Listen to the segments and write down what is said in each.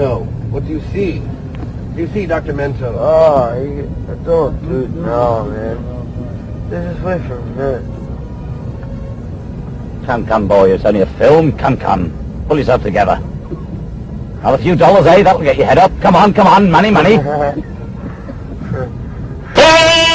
Mento, what do you see? What do you see, Dr. Mento? Oh, you, I don't do it now, man. This is way from good. Come, come, boy, it's only a film. Come, come. Pull yourself together. Have a few dollars, eh? That'll get your head up. Come on, come on. Money, money.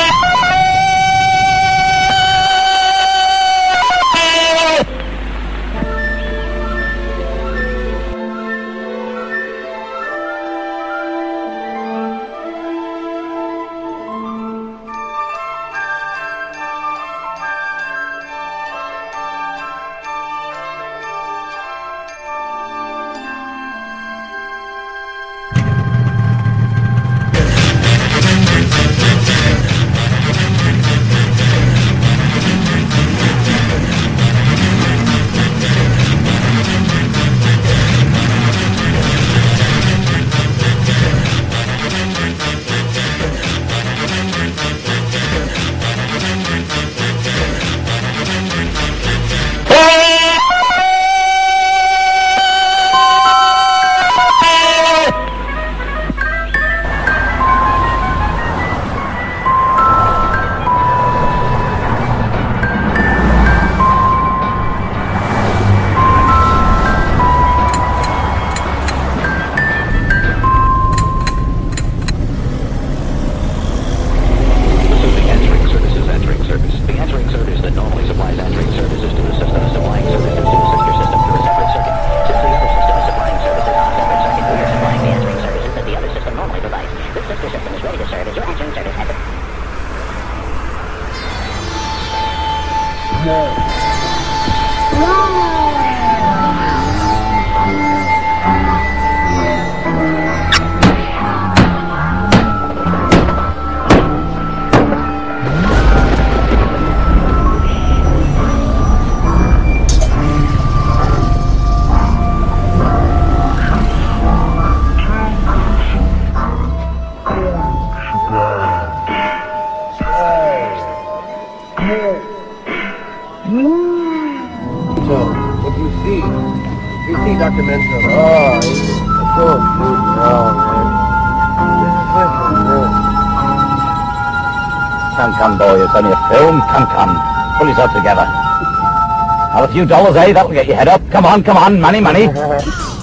So, you see? You see, Dr. Mento? Oh, I don't now, man. This is way from good. Come, come, boy, it's only a film. Come, come. Pull yourself together. Have a few dollars, eh? That'll get your head up. Come on, come on. Money, money.